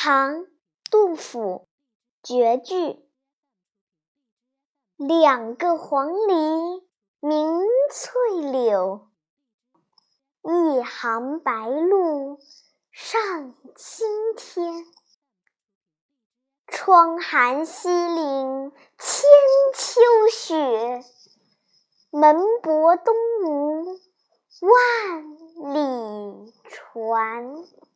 唐杜甫绝句两个黄鹂鸣翠柳一行白鹭上青天。窗含西岭千秋雪门泊东吴万里船。